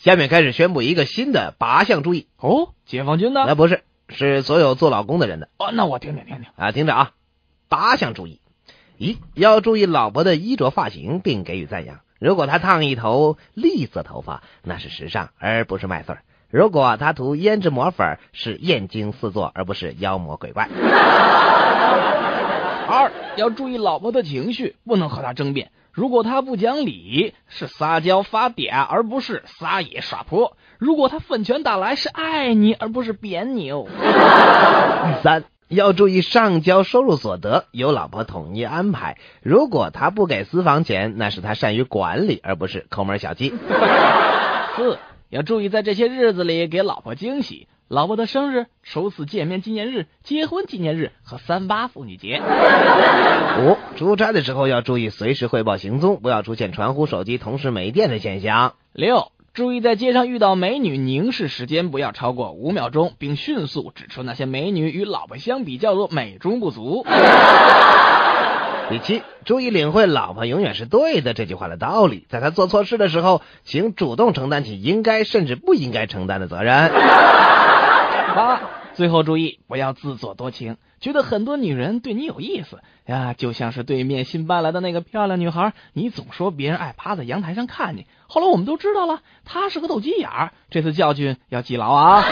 下面开始宣布一个新的八项注意。哦，解放军的？那不是，是所有做老公的人的。哦，那我听听听听啊，听着啊，八项注意：一要注意老婆的衣着发型，并给予赞扬。如果她烫一头栗色头发，那是时尚，而不是卖穗儿；如果她涂胭脂抹粉，是艳惊四座，而不是妖魔鬼怪。二要注意老婆的情绪，不能和她争辩。如果他不讲理，是撒娇发嗲，而不是撒野耍泼；如果他粉拳打来，是爱你，而不是贬你哦。三要注意上交收入所得，由老婆统一安排。如果他不给私房钱，那是他善于管理，而不是抠门小鸡。四要注意在这些日子里给老婆惊喜。老婆的生日、初次见面纪念日、结婚纪念日和三八妇女节。五，出差的时候要注意随时汇报行踪，不要出现传呼手机同时没电的现象。六，注意在街上遇到美女，凝视时间不要超过五秒钟，并迅速指出那些美女与老婆相比较美中不足。第七，注意领会“老婆永远是对的”这句话的道理，在她做错事的时候，请主动承担起应该甚至不应该承担的责任。八，最后注意不要自作多情，觉得很多女人对你有意思。呀，就像是对面新搬来的那个漂亮女孩，你总说别人爱趴在阳台上看你，后来我们都知道了，她是个斗鸡眼儿，这次教训要记牢啊。